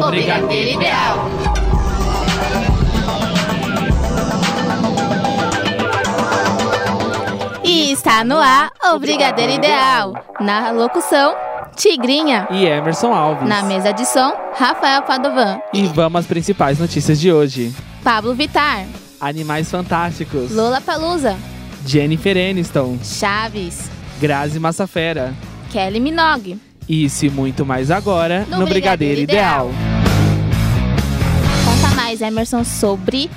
O Brigadeiro Ideal. E está no ar o Brigadeiro Ideal. Na locução, Tigrinha. E Emerson Alves. Na mesa de som, Rafael Padovan. E vamos às principais notícias de hoje. Pablo Vitar. Animais Fantásticos. Lola Palusa. Jennifer Aniston. Chaves. Grazi Massafera. Kelly Minogue. Isso e muito mais agora No no, Brigadeiro, Brigadeiro Ideal. Conta mais, Emerson, sobre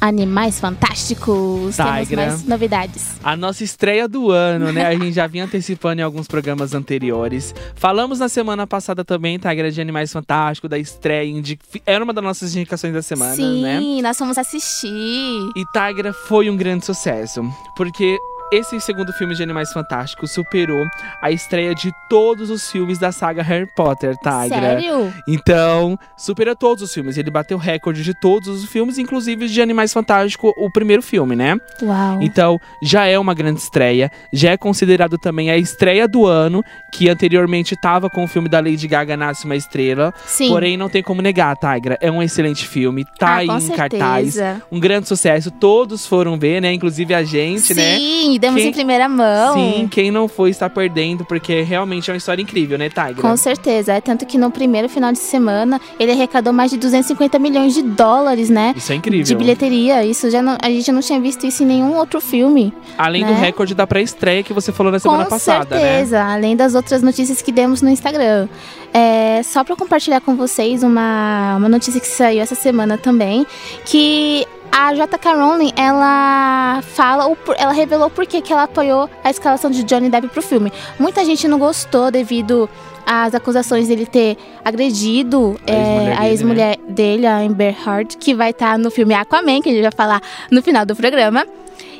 Animais Fantásticos. Temos Tigra. mais novidades. A nossa estreia do ano, né? A gente já vinha antecipando em alguns programas anteriores. Falamos na semana passada também, Tigra, de Animais Fantásticos, da estreia. indi- Era uma das nossas indicações da semana, né? Sim, nós fomos assistir. E Tigra foi um grande sucesso, porque esse segundo filme de Animais Fantásticos superou a estreia de todos os filmes da saga Harry Potter, Tigra. Sério? Então, superou todos os filmes. Ele bateu recorde de todos os filmes, inclusive de Animais Fantásticos, o primeiro filme, né? Uau. Então, já é uma grande estreia. Já é considerado também a estreia do ano, que anteriormente estava com o filme da Lady Gaga Nasce uma Estrela. Sim. Porém, não tem como negar, Tigra. É um excelente filme. Tá ah, em cartaz. certeza. Um grande sucesso. Todos foram ver, né? Inclusive a gente, né? Sim, demos Quem- em primeira mão. Sim, quem não foi está perdendo, porque realmente é uma história incrível, né, Tigra? Com certeza. É tanto que no primeiro final de semana ele arrecadou mais de 250 milhões de dólares, né? Isso é incrível. De bilheteria. Isso já não, a gente não tinha visto isso em nenhum outro filme. Além né? do recorde da pré-estreia que você falou na semana Com passada, né? certeza, além das outras notícias que demos no Instagram. É, só para compartilhar com vocês uma, uma notícia que saiu essa semana também, que a J.K. Rowling, ela fala, ela revelou por que ela apoiou a escalação de Johnny Depp pro filme. Muita gente não gostou devido às acusações dele ter agredido A é, ex-mulher a dele, ex-mulher dele, a Amber Heard, que vai estar no filme Aquaman, que a gente vai falar no final do programa.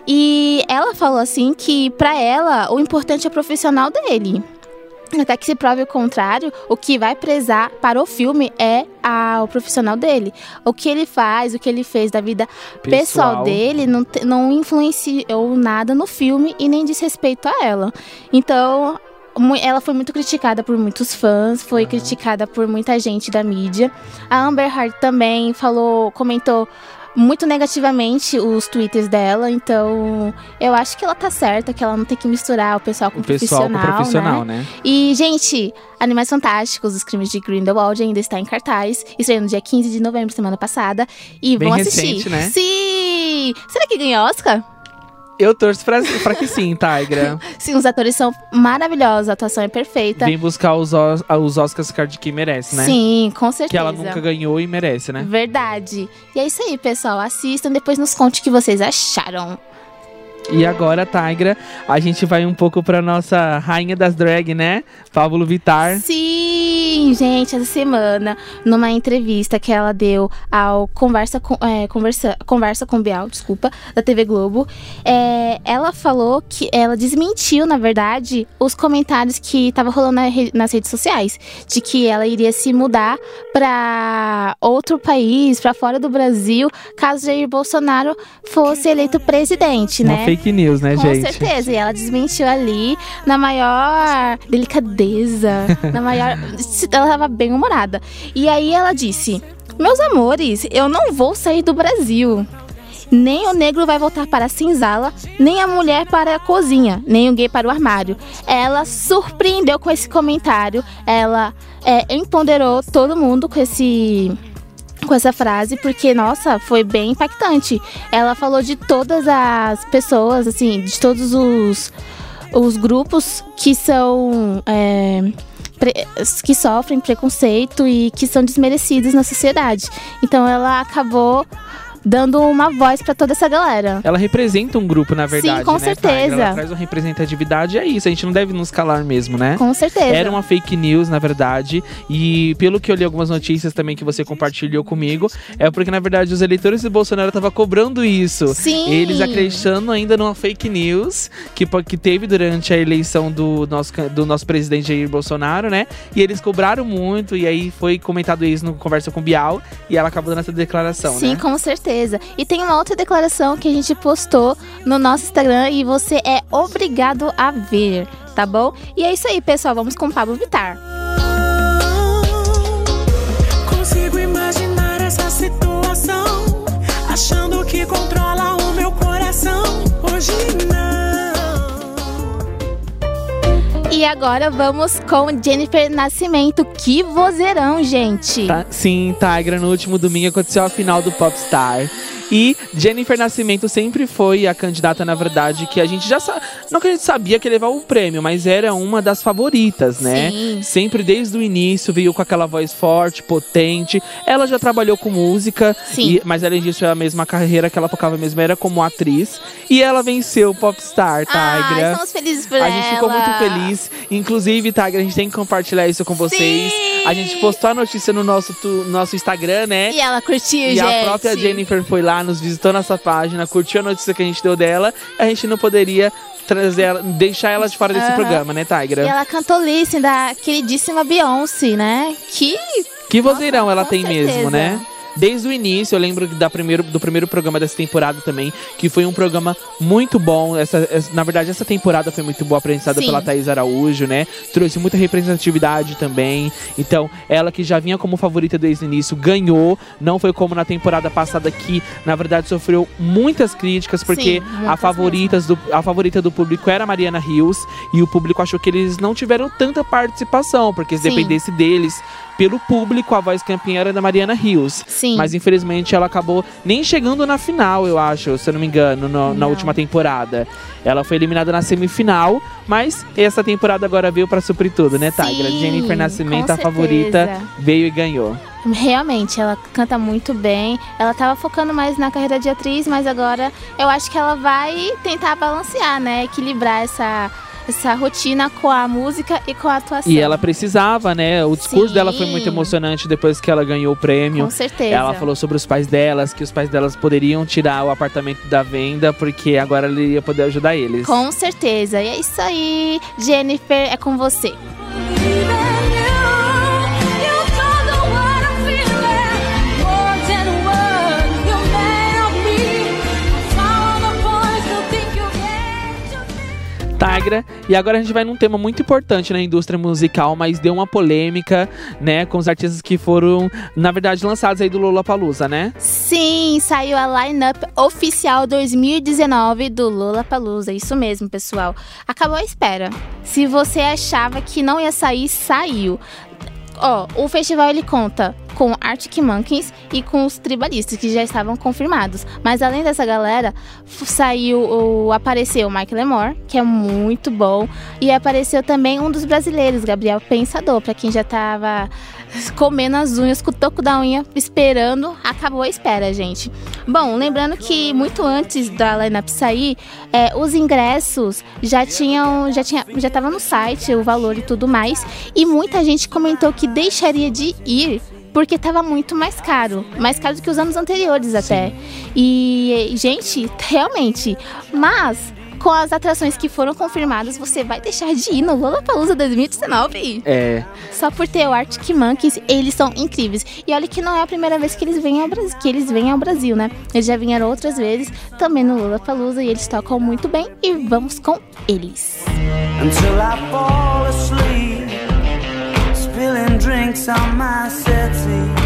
E ela falou assim que pra ela o importante é o profissional dele. Até que se prove o contrário, o que vai prezar para o filme é a- o profissional dele. O que ele faz, o que ele fez da vida pessoal, dele não, não influenciou nada no filme e nem diz respeito a ela. Então, ela foi muito criticada por muitos fãs, foi Aham. criticada por muita gente da mídia. A Amber Heard também falou, comentou muito negativamente os twitters dela, então eu acho que ela tá certa, que ela não tem que misturar o pessoal com O pessoal com o profissional, profissional, né? né? E, gente, Animais Fantásticos, Os Crimes de Grindelwald ainda está em cartaz. Estreou no dia 15 de novembro, semana passada. E Bem vão assistir. recente, né? Sim! Será que ganha Oscar? Eu torço pra, pra que sim, Tigra. Sim, os atores são maravilhosos, a atuação é perfeita. Vem buscar os, Os- os Oscars que de quem merece, né? Sim, com certeza. Que ela nunca ganhou e merece, né? Verdade. E é isso aí, pessoal. Assistam, depois nos conte o que vocês acharam. E agora, Tigra, a gente vai um pouco pra nossa rainha das drag, né? Pablo Vittar. Sim, gente, essa semana, numa entrevista que ela deu ao Conversa com, é, Conversa, Conversa com Bial, desculpa, da TV Globo, é, ela falou que ela desmentiu, na verdade, os comentários que estavam rolando na nas redes sociais, de que ela iria se mudar para outro país, para fora do Brasil, caso Jair Bolsonaro fosse eleito presidente, né? Fake news, né, Com gente? certeza, e ela desmentiu ali na maior delicadeza, na maior. Ela tava bem humorada. E aí ela disse: Meus amores, eu não vou sair do Brasil. Nem o negro vai voltar para a cinzala, nem a mulher para a cozinha, nem o gay para o armário. Ela surpreendeu com esse comentário, ela é, empoderou todo mundo com esse com essa frase, porque, nossa, foi bem impactante. Ela falou de todas as pessoas, assim, de todos os, os grupos que são. é, que sofrem preconceito e que são desmerecidos na sociedade. Então ela acabou dando uma voz pra toda essa galera. Ela representa um grupo, na verdade, com né, certeza. Ela traz uma representatividade é isso. A gente não deve nos calar mesmo, né? Com certeza. Era uma fake news, na verdade. E pelo que eu li algumas notícias também que você compartilhou comigo, é porque, na verdade, os eleitores do Bolsonaro estavam cobrando isso. Sim. Eles acreditando ainda numa fake news que, que teve durante a eleição do nosso, do nosso presidente Jair Bolsonaro, né? E eles cobraram muito, e aí foi comentado isso no Conversa com Bial, e ela acabou dando essa declaração, Sim, né? com certeza certeza. E tem uma outra declaração que a gente postou no nosso Instagram e você é obrigado a ver, tá bom? E é isso aí, pessoal. Vamos com o Pablo Vittar. Consigo imaginar essa situação, achando que. E agora vamos com Jennifer Nascimento. Que vozeirão, gente! Tá, sim, Tigra, no último domingo aconteceu a final do Popstar. E Jennifer Nascimento sempre foi a candidata, na verdade, que a gente já sabe. Não que a gente sabia que ia levar o prêmio, mas era uma das favoritas, né? Sim. Sempre desde o início veio com aquela voz forte, potente. Ela já trabalhou com música, Sim. e- mas além disso, é a mesma carreira que ela focava mesmo, era como atriz. E ela venceu o Popstar, Ai, Tigra. estamos felizes por A ela. gente ficou muito feliz. Inclusive, Tigra, a gente tem que compartilhar isso com vocês. Sim! A gente postou a notícia no nosso, tu- nosso Instagram, né? E ela curtiu, E gente. a própria Jennifer foi lá, nos visitou nessa página, curtiu a notícia que a gente deu dela. A gente não poderia trazer ela, deixar ela de fora desse Aham. programa, né, E Tigra? ela cantou Listen da queridíssima Beyoncé, né? Que Que vozeirão ela tem certeza. mesmo, né? Desde o início, eu lembro da primeiro, do primeiro programa dessa temporada também, que foi um programa muito bom. Essa, essa- na verdade, essa temporada foi muito boa, apresentada Sim. pela Thaís Araújo, né? Trouxe muita representatividade também. Então, ela que já vinha como favorita desde o início, ganhou. Não foi como na temporada passada que, na verdade, sofreu muitas críticas, porque Sim, a, favoritas do, a favorita do público era a Mariana Rios, e o público achou que eles não tiveram tanta participação, porque se Sim. dependesse deles, pelo público, a voz campeã era da Mariana Rios. sim. Mas infelizmente ela acabou nem chegando na final, eu acho, se eu não me engano, no- na última temporada. Ela foi eliminada na semifinal, mas essa temporada agora veio pra suprir tudo, né, Tigra? Sim, Jennifer Nascimento, a favorita, veio e ganhou. Realmente, ela canta muito bem. Ela tava focando mais na carreira de atriz, mas agora eu acho que ela vai tentar balancear, né? Equilibrar essa, essa rotina com a música e com a atuação. E ela precisava, né? O discurso Sim. dela foi muito emocionante depois que ela ganhou o prêmio. Com certeza. Ela falou sobre os pais delas, que os pais delas poderiam tirar o apartamento da venda, porque agora ela ia poder ajudar eles. Com certeza. E é isso aí, Jennifer, é com você. Tigra. E agora a gente vai num tema muito importante na indústria musical, mas deu uma polêmica, né, com os artistas que foram, na verdade, lançados aí do Lollapalooza, né? Sim, saiu a lineup oficial 2019 do Lollapalooza. Isso mesmo, pessoal. Acabou a espera. Se você achava que não ia sair, saiu. Ó, o festival ele conta com Arctic Monkeys e com os tribalistas que já estavam confirmados. Mas além dessa galera, saiu o apareceu o Mike Lemore, que é muito bom, e apareceu também um dos brasileiros, Gabriel Pensador, pra quem já tava comendo as unhas com o toco da unha, esperando, acabou a espera, gente. Bom, lembrando que muito antes da lineup sair, é, os ingressos já tinham, já tinha, já tava no site o valor e tudo mais, e muita gente comentou que deixaria de ir porque tava muito mais caro, mais caro do que os anos anteriores até. E gente, realmente, mas com as atrações que foram confirmadas, você vai deixar de ir no Lollapalooza 2019? É. Só por ter o Arctic Monkeys, eles são incríveis. E olha que não é a primeira vez que eles vêm ao Brasil, que eles vêm ao Brasil, né? Eles já vieram outras vezes, também no Lollapalooza, e eles tocam muito bem. E vamos com eles. until I fall asleep, spilling drinks on my settee.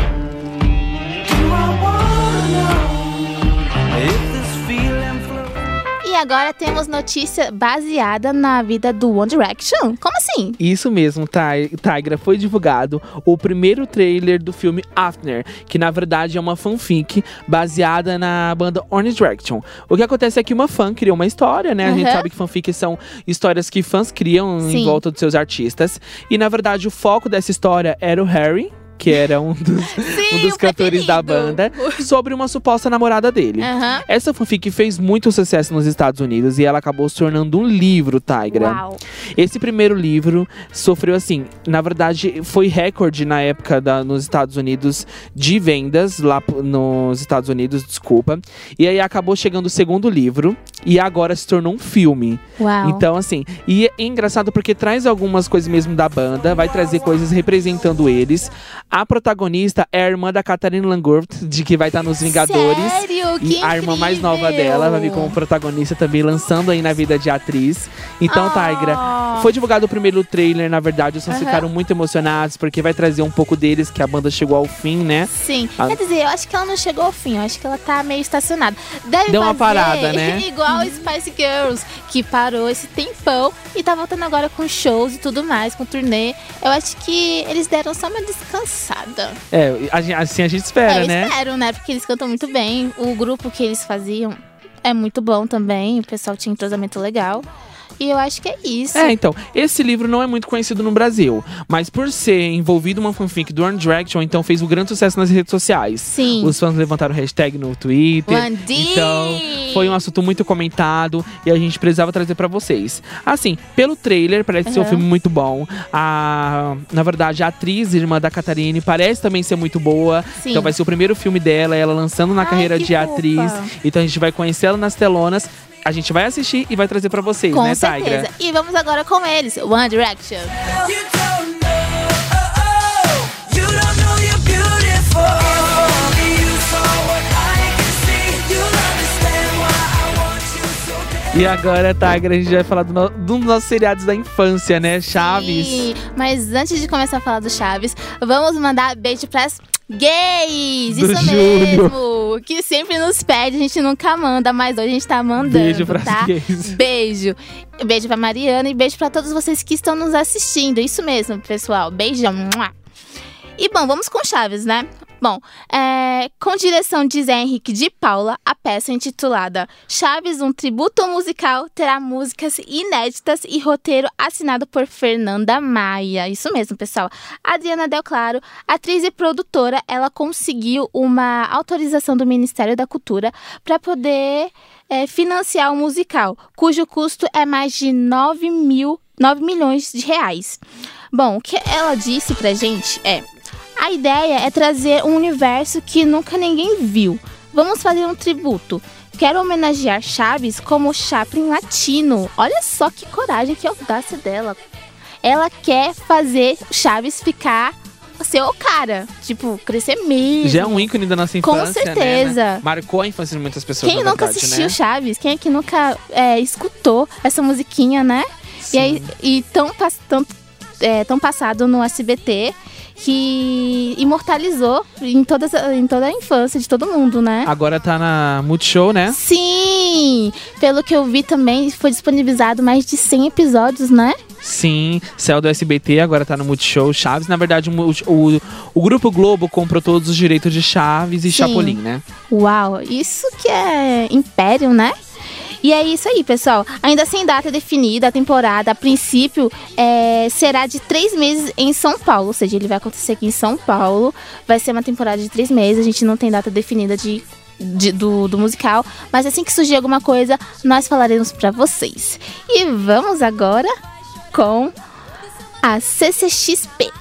Agora temos notícia baseada na vida do One Direction. Como assim? Isso mesmo, Ti- Tigra. Foi divulgado o primeiro trailer do filme After, que na verdade é uma fanfic baseada na banda One Direction. O que acontece é que uma fã criou uma história, né? A gente Uhum. sabe que fanfics são histórias que fãs criam em Sim. volta dos seus artistas. E na verdade o foco dessa história era o Harry. Que era um dos, um dos cantores da banda, sobre uma suposta namorada dele. Aham. Essa fanfic fez muito sucesso nos Estados Unidos e ela acabou se tornando um livro, Tigra. Uau. Esse primeiro livro sofreu assim, na verdade, foi recorde na época da, nos Estados Unidos de vendas lá nos Estados Unidos, desculpa. E aí acabou chegando o segundo livro e agora se tornou um filme. Uau. Então assim, e é engraçado porque traz algumas coisas mesmo da banda, vai trazer coisas representando eles. A protagonista é a irmã da Catherine Langworth, de que vai estar nos Vingadores. Sério? Que E a irmã mais nova dela vai vir como protagonista também, lançando aí na vida de atriz. Então, Ah. Tigra, foi divulgado o primeiro trailer, na verdade, os fãs Aham. ficaram muito emocionados, porque vai trazer um pouco deles, que a banda chegou ao fim, né? Sim. Ah. Quer dizer, eu acho que ela não chegou ao fim. Eu acho que ela tá meio estacionada. Deve Deu uma parada, né? Igual igual Spice Girls, que parou esse tempão e tá voltando agora com shows e tudo mais, com turnê. Eu acho que eles deram só uma descansada. É, assim a gente espera, é, né? espero, né? Porque eles cantam muito bem. O grupo que eles faziam é muito bom também. O pessoal tinha entrosamento legal. E eu acho que é isso. É, então, esse livro não é muito conhecido no Brasil, mas por ser envolvido uma fanfic do One Direction, então fez um grande sucesso nas redes sociais. Sim. Os fãs levantaram hashtag no Twitter. One D! Então, foi um assunto muito comentado e a gente precisava trazer pra vocês. Assim, pelo trailer, parece ser um filme muito bom. A, na verdade, a atriz, irmã da Catarine, parece também ser muito boa. Sim. Então vai ser o primeiro filme dela, ela lançando na Ai, carreira de fofa. atriz. Então a gente vai conhecer ela nas telonas. A gente vai assistir e vai trazer pra vocês, Com né, certeza. Tigra? E vamos agora com eles, One Direction. You so bad. E agora, Tigra, a gente vai falar do no- dos nossos seriados da infância, né? Chaves. Sim, mas antes de começar a falar do Chaves, vamos mandar beijo pras gays! Do Isso Júlio. mesmo! Que sempre nos pede, a gente nunca manda, mas hoje a gente tá mandando. Beijo pras tá? gays. Beijo. Beijo pra Mariana e beijo pra todos vocês que estão nos assistindo. Isso mesmo, pessoal. Beijão. E bom, vamos com Chaves, né? Bom, é, com direção de Zé Henrique de Paula, a peça intitulada Chaves, um tributo musical, terá músicas inéditas e roteiro assinado por Fernanda Maia. Isso mesmo, pessoal. Adriana Del Claro, atriz e produtora, ela conseguiu uma autorização do Ministério da Cultura para poder é, financiar o musical, cujo custo é mais de 9, mil, 9 milhões de reais. Bom, o que ela disse pra gente é. A ideia é trazer um universo que nunca ninguém viu. Vamos fazer um tributo. Quero homenagear Chaves como Chaplin latino. Olha só que coragem, que audácia dela. Ela quer fazer Chaves ficar ser o cara. Tipo, crescer mesmo. Já é um ícone da nossa Com infância, né? certeza. Marcou a infância de muitas pessoas, Quem nunca verdade, assistiu né? Chaves? Quem é que nunca é, escutou essa musiquinha, né? E, aí, e tão, pas- tão, é, tão passado no SBT que imortalizou em, todas, em toda a infância de todo mundo, né? Agora tá na Multishow, né? Sim! Pelo que eu vi também, foi disponibilizado mais de 100 episódios, né? Sim, céu do SBT, agora tá no Multishow Chaves. Na verdade, o, o, o Grupo Globo comprou todos os direitos de Chaves e Sim. Chapolin, né? Uau, isso que é império, né? E é isso aí, pessoal. Ainda sem data definida, a temporada, a princípio, é, será de três meses em São Paulo. Ou seja, ele vai acontecer aqui em São Paulo. Vai ser uma temporada de três meses. A gente não tem data definida de, de- do, do musical. Mas assim que surgir alguma coisa, nós falaremos pra vocês. E vamos agora com a CCXP.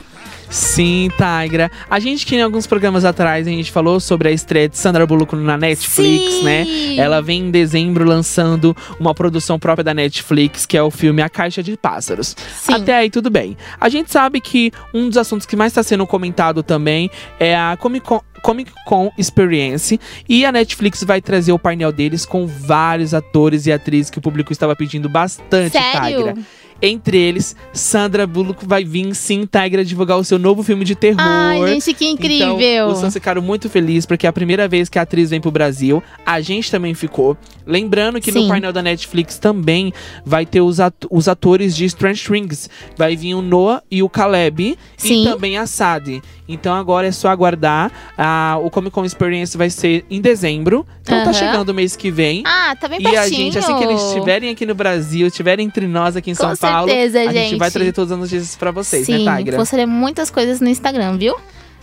Sim, Tigra. A gente que em alguns programas atrás a gente falou sobre a estreia de Sandra Bullock na Netflix, Sim! né? Ela vem em dezembro lançando uma produção própria da Netflix, que é o filme A Caixa de Pássaros. Sim. Até aí tudo bem. A gente sabe que um dos assuntos que mais está sendo comentado também é a Comic Con, Comic Con Experience e a Netflix vai trazer o painel deles com vários atores e atrizes que o público estava pedindo bastante, Sério? Tigra. Entre eles, Sandra Bullock vai vir sim, Tigra, divulgar o seu novo filme de terror. Ai, gente, que incrível! Então, os fãs ficaram muito felizes porque é a primeira vez que a atriz vem pro Brasil. A gente também ficou. Lembrando que Sim. no painel da Netflix também vai ter os, os atores de Strange Things. Vai vir o Noah e o Caleb. Sim. E também a Sadie. Então agora é só aguardar. Ah, o Comic Con Experience vai ser em dezembro. Então tá chegando o mês que vem. Ah, tá bem E pertinho. a gente, assim que eles estiverem aqui no Brasil, estiverem entre nós aqui em Com São Paulo, certeza, a gente. gente. vai trazer todas as notícias pra vocês, Sim, né, Tigra? postarei muitas coisas no Instagram, viu?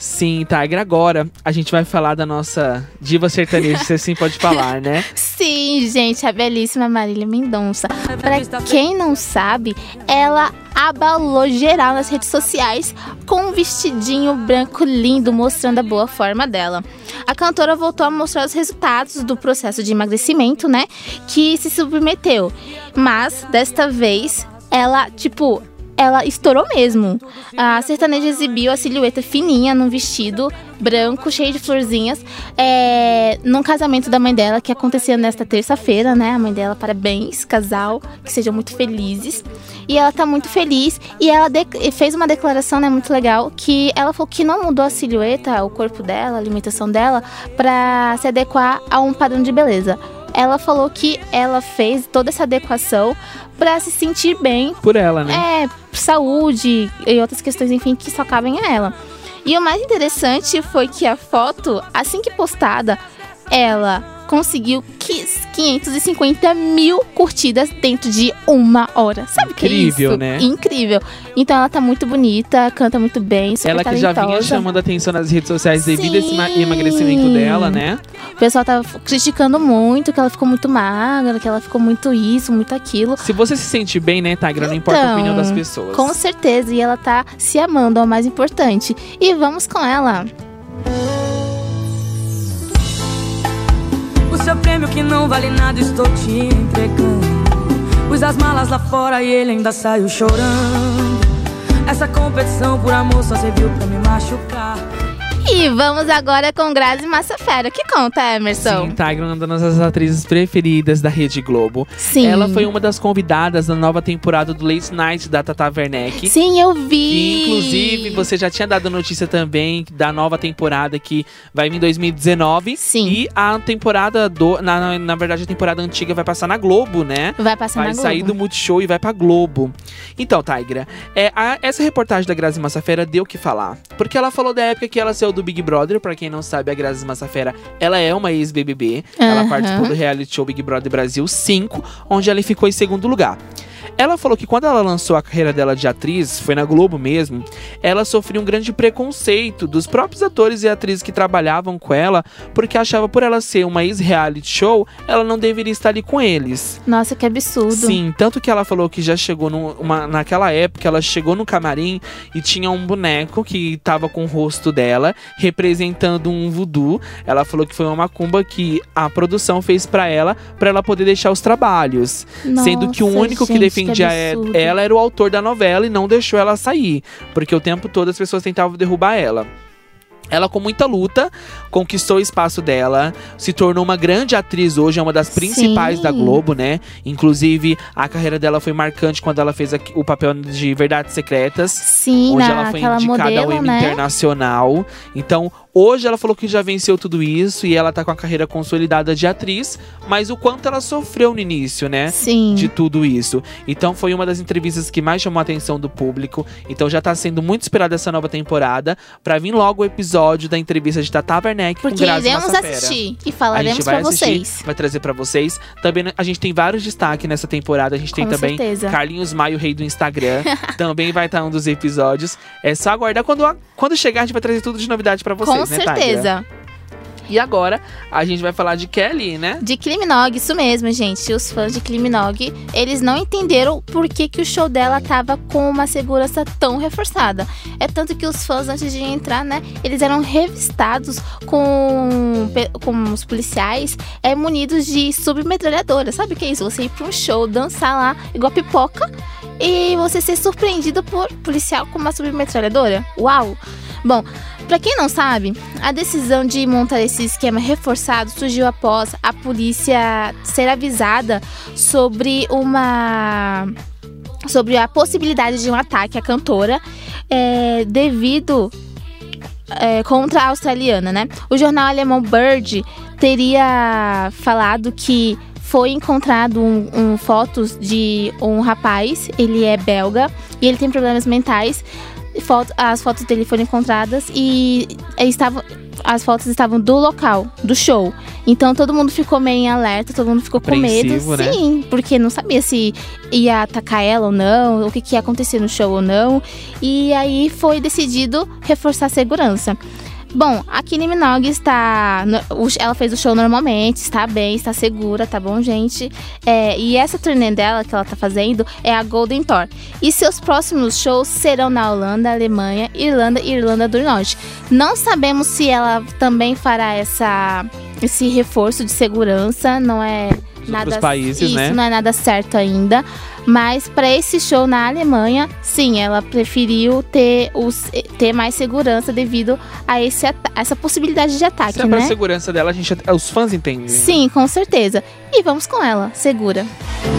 Sim, Tigra. Agora a gente vai falar da nossa diva sertaneja, se assim pode falar, né? Sim, gente, a belíssima Marília Mendonça. Pra quem não sabe, ela abalou geral nas redes sociais com um vestidinho branco lindo mostrando a boa forma dela. A cantora voltou a mostrar os resultados do processo de emagrecimento, né, que se submeteu. Mas desta vez ela, tipo, ela estourou mesmo. A sertaneja exibiu a silhueta fininha num vestido branco, cheio de florzinhas, é, num casamento da mãe dela, que acontecia nesta terça-feira, né? A mãe dela, parabéns, casal, que sejam muito felizes. E ela tá muito feliz. E ela fez uma declaração, né, muito legal, que ela falou que não mudou a silhueta, o corpo dela, a alimentação dela, pra se adequar a um padrão de beleza. Ela falou que ela fez toda essa adequação pra se sentir bem Por ela, né? é, saúde e outras questões, enfim, que só cabem a ela. E o mais interessante foi que a foto, assim que postada, ela conseguiu qui- 550 mil curtidas dentro de uma hora. Sabe o que é Incrível, isso? né? Incrível. Então ela tá muito bonita, canta muito bem, super Ela que já vinha talentosa. chamando atenção nas redes sociais devido a esse ma- Sim. emagrecimento dela, né? O pessoal tava criticando muito, que ela ficou muito magra, que ela ficou muito isso, muito aquilo. Se você se sente bem, né, Tigra? Não importa a Então, opinião das pessoas. Com certeza, e ela tá se amando, é o mais importante. E vamos com ela. O seu prêmio que não vale nada estou te entregando. Pus as malas lá fora e ele ainda saiu chorando. Essa competição por amor só serviu pra me machucar. E vamos agora com Grazi Massafera. Que conta, Emerson? Sim, Tigra é uma das nossas atrizes preferidas da Rede Globo. Sim. Ela foi uma das convidadas da nova temporada do Late Night da Tata Werneck. Sim, eu vi. Que, inclusive, você já tinha dado notícia também da nova temporada que vai vir em 2019. Sim. E a temporada do. Na, na, verdade, a temporada antiga vai passar na Globo, né? Vai passar Vai na Globo. sair do Multishow e vai pra Globo. Então, Tigra, é, a- essa reportagem da Grazi Massafera deu o que falar. Porque ela falou da época que ela saiu do Big Brother. Pra quem não sabe, a Grazi Massafera, ela é uma ex-BBB. Ela Aham. participou do reality show Big Brother Brasil 5, onde ela ficou em segundo lugar. Ela falou que quando ela lançou a carreira dela de atriz, foi na Globo mesmo, ela sofreu um grande preconceito dos próprios atores e atrizes que trabalhavam com ela, porque achava por ela ser uma ex-reality show, ela não deveria estar ali com eles. Nossa, que absurdo. Sim, tanto que ela falou que já chegou numa, naquela época, ela chegou no camarim e tinha um boneco que tava com o rosto dela, representando um voodoo. Ela falou que foi uma macumba que a produção fez pra ela, pra ela poder deixar os trabalhos. Sendo que o Nossa, único que gente, é- ela era o autor da novela e não deixou ela sair. Porque o tempo todo as pessoas tentavam derrubar ela. Ela, com muita luta, conquistou o espaço dela, se tornou uma grande atriz hoje, é uma das principais Sim. da Globo, né? Inclusive, a carreira dela foi marcante quando ela fez o papel de Verdades Secretas. Sim, onde ela foi indicada ao modelo, Emmy né? Internacional. Então, hoje ela falou que já venceu tudo isso e ela tá com a carreira consolidada de atriz, mas o quanto ela sofreu no início, né? Sim. de tudo isso. Então foi uma das entrevistas que mais chamou a atenção do público. Então já tá sendo muito esperada essa nova temporada pra vir logo o episódio da entrevista de Tata Werneck com Porque Grazi iremos Massafera. assistir e falaremos assistir, vocês. vai trazer pra vocês. Também né, a gente tem vários destaques nessa temporada. A gente tem Com também certeza. Carlinhos Maio, rei do Instagram. também vai estar um dos episódios. É só aguardar quando, quando chegar a gente vai trazer tudo de novidade pra vocês, Com né, certeza. E agora a gente vai falar de Kelly, né? De Kylie Minogue, isso mesmo, gente. Os fãs de Kylie Minogue, eles não entenderam por que, que o show dela tava com uma segurança tão reforçada. É tanto que os fãs, antes de entrar, né, eles eram revistados com, com os policiais é, munidos de submetralhadora. Sabe o que é isso? Você ir pra um show, dançar lá, igual pipoca, e você ser surpreendido por policial com uma submetralhadora. Uau! Bom, Pra quem não sabe, a decisão de montar esse esquema reforçado surgiu após a polícia ser avisada sobre uma sobre a possibilidade de um ataque à cantora é, devido é, contra a australiana, né? O jornal alemão Bird teria falado que foi encontrado um, um fotos de um rapaz, ele é belga e ele tem problemas mentais. Foto- as fotos dele foram encontradas e estavam as fotos estavam do local, do show. Então todo mundo ficou meio em alerta, todo mundo ficou com medo. Né? Sim, porque não sabia se ia atacar ela ou não, o que, que ia acontecer no show ou não. E aí foi decidido reforçar a segurança. Bom, a Kylie Minogue está. Ela fez o show normalmente, está bem, está segura, tá bom, gente? É, e essa turnê dela que ela tá fazendo é a Golden Tour. E seus próximos shows serão na Holanda, Alemanha, Irlanda e Irlanda do Norte. Não sabemos se ela também fará essa, esse reforço de segurança, não é nada outros países, isso né? não é nada certo ainda. Mas para esse show na Alemanha, sim, ela preferiu ter, os, ter mais segurança devido a esse, ata- essa possibilidade de ataque, Se é pra né? segurança dela, a gente, os fãs entendem. né? Sim, com certeza. E vamos com ela, segura. E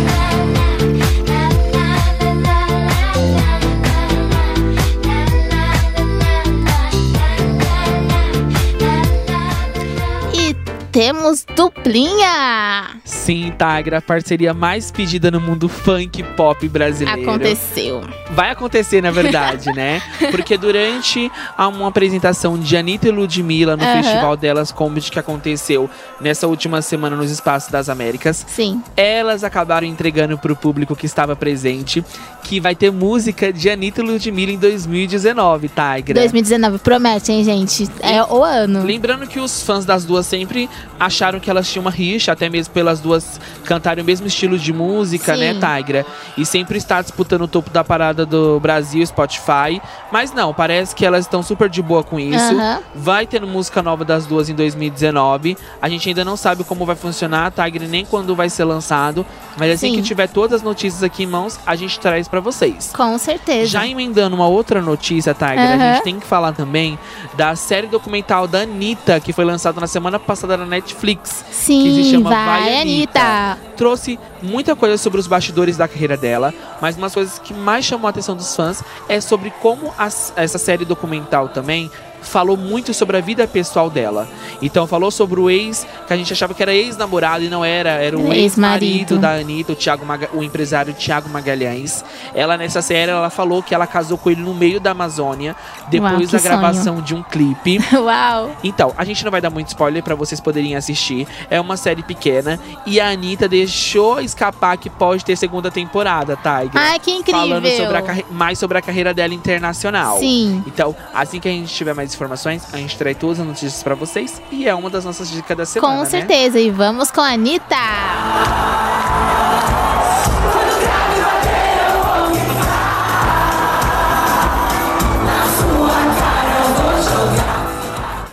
temos duplinha! Sim, Tigra, a parceria mais pedida no mundo funk pop brasileiro. Aconteceu. Vai acontecer, na verdade, né? Porque durante uma apresentação de Anitta e Ludmilla no Aham. Festival Delas Comedy que aconteceu nessa última semana nos Espaços das Américas, Sim. elas acabaram entregando pro público que estava presente que vai ter música de Anitta e Ludmilla em 2019, Tigra. 2019 promete, hein, gente? É o ano. Lembrando que os fãs das duas sempre acharam que elas tinham uma rixa, até mesmo pelas duas cantarem o mesmo estilo de música, Sim. né, Tigra? E sempre está disputando o topo da parada do Brasil, Spotify. Mas não, parece que elas estão super de boa com isso. Vai ter música nova das duas em 2019. A gente ainda não sabe como vai funcionar, Tigra, nem quando vai ser lançado. Mas assim Sim. que tiver todas as notícias aqui em mãos, a gente traz pra vocês. Com certeza. Já emendando uma outra notícia, Tiger, a Aham. gente tem que falar também da série documental da Anitta, que foi lançada na semana passada na Netflix. Sim, que se chama vai, Vai, Anitta. Trouxe muita coisa sobre os bastidores da carreira dela, mas uma das coisas que mais chamou a atenção dos fãs é sobre como essa série documental também falou muito sobre a vida pessoal dela. Então falou sobre o ex, que a gente achava que era ex-namorado e não era, era o ex-marido da Anitta, o, Thiago Maga- o empresário Tiago Magalhães. Ela nessa série ela falou que ela casou com ele no meio da Amazônia, depois Uau, da gravação de um clipe. Uau. Então, a gente não vai dar muito spoiler pra vocês poderem assistir. É uma série pequena e a Anitta deixou escapar que pode ter segunda temporada, Tiger. Ai, que incrível. Falando sobre mais sobre a carreira dela internacional. Sim. Então, assim que a gente tiver mais informações, a gente traz todas as notícias pra vocês e é uma das nossas dicas da semana, Com né? certeza. E vamos com a Anitta.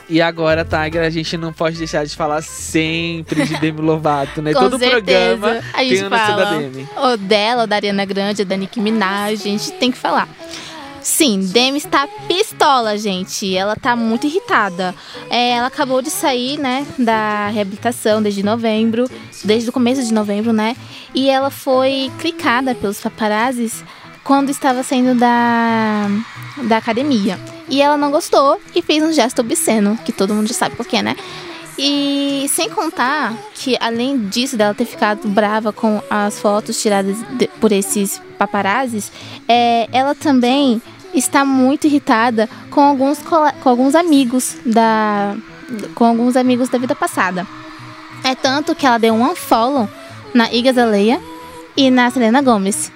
E agora, Tiger, a gente não pode deixar de falar sempre de Demi Lovato, né? Com Todo certeza. programa a tem gente a notícia da Demi. ou dela, ou da Ariana Grande, da Nicki Minaj. A gente tem que falar. Sim, Demi está pistola, gente. Ela tá muito irritada. É, ela acabou de sair, né, da reabilitação desde novembro, desde o começo de novembro, né? E ela foi clicada pelos paparazzis quando estava saindo da, da academia. E ela não gostou e fez um gesto obsceno, que todo mundo já sabe por quê, né? E sem contar que, além disso, dela ter ficado brava com as fotos tiradas de- por esses paparazzis, é, ela também está muito irritada com alguns, com alguns amigos da. com alguns amigos da vida passada. É tanto que ela deu um unfollow na Iggy Azalea e na Selena Gomez.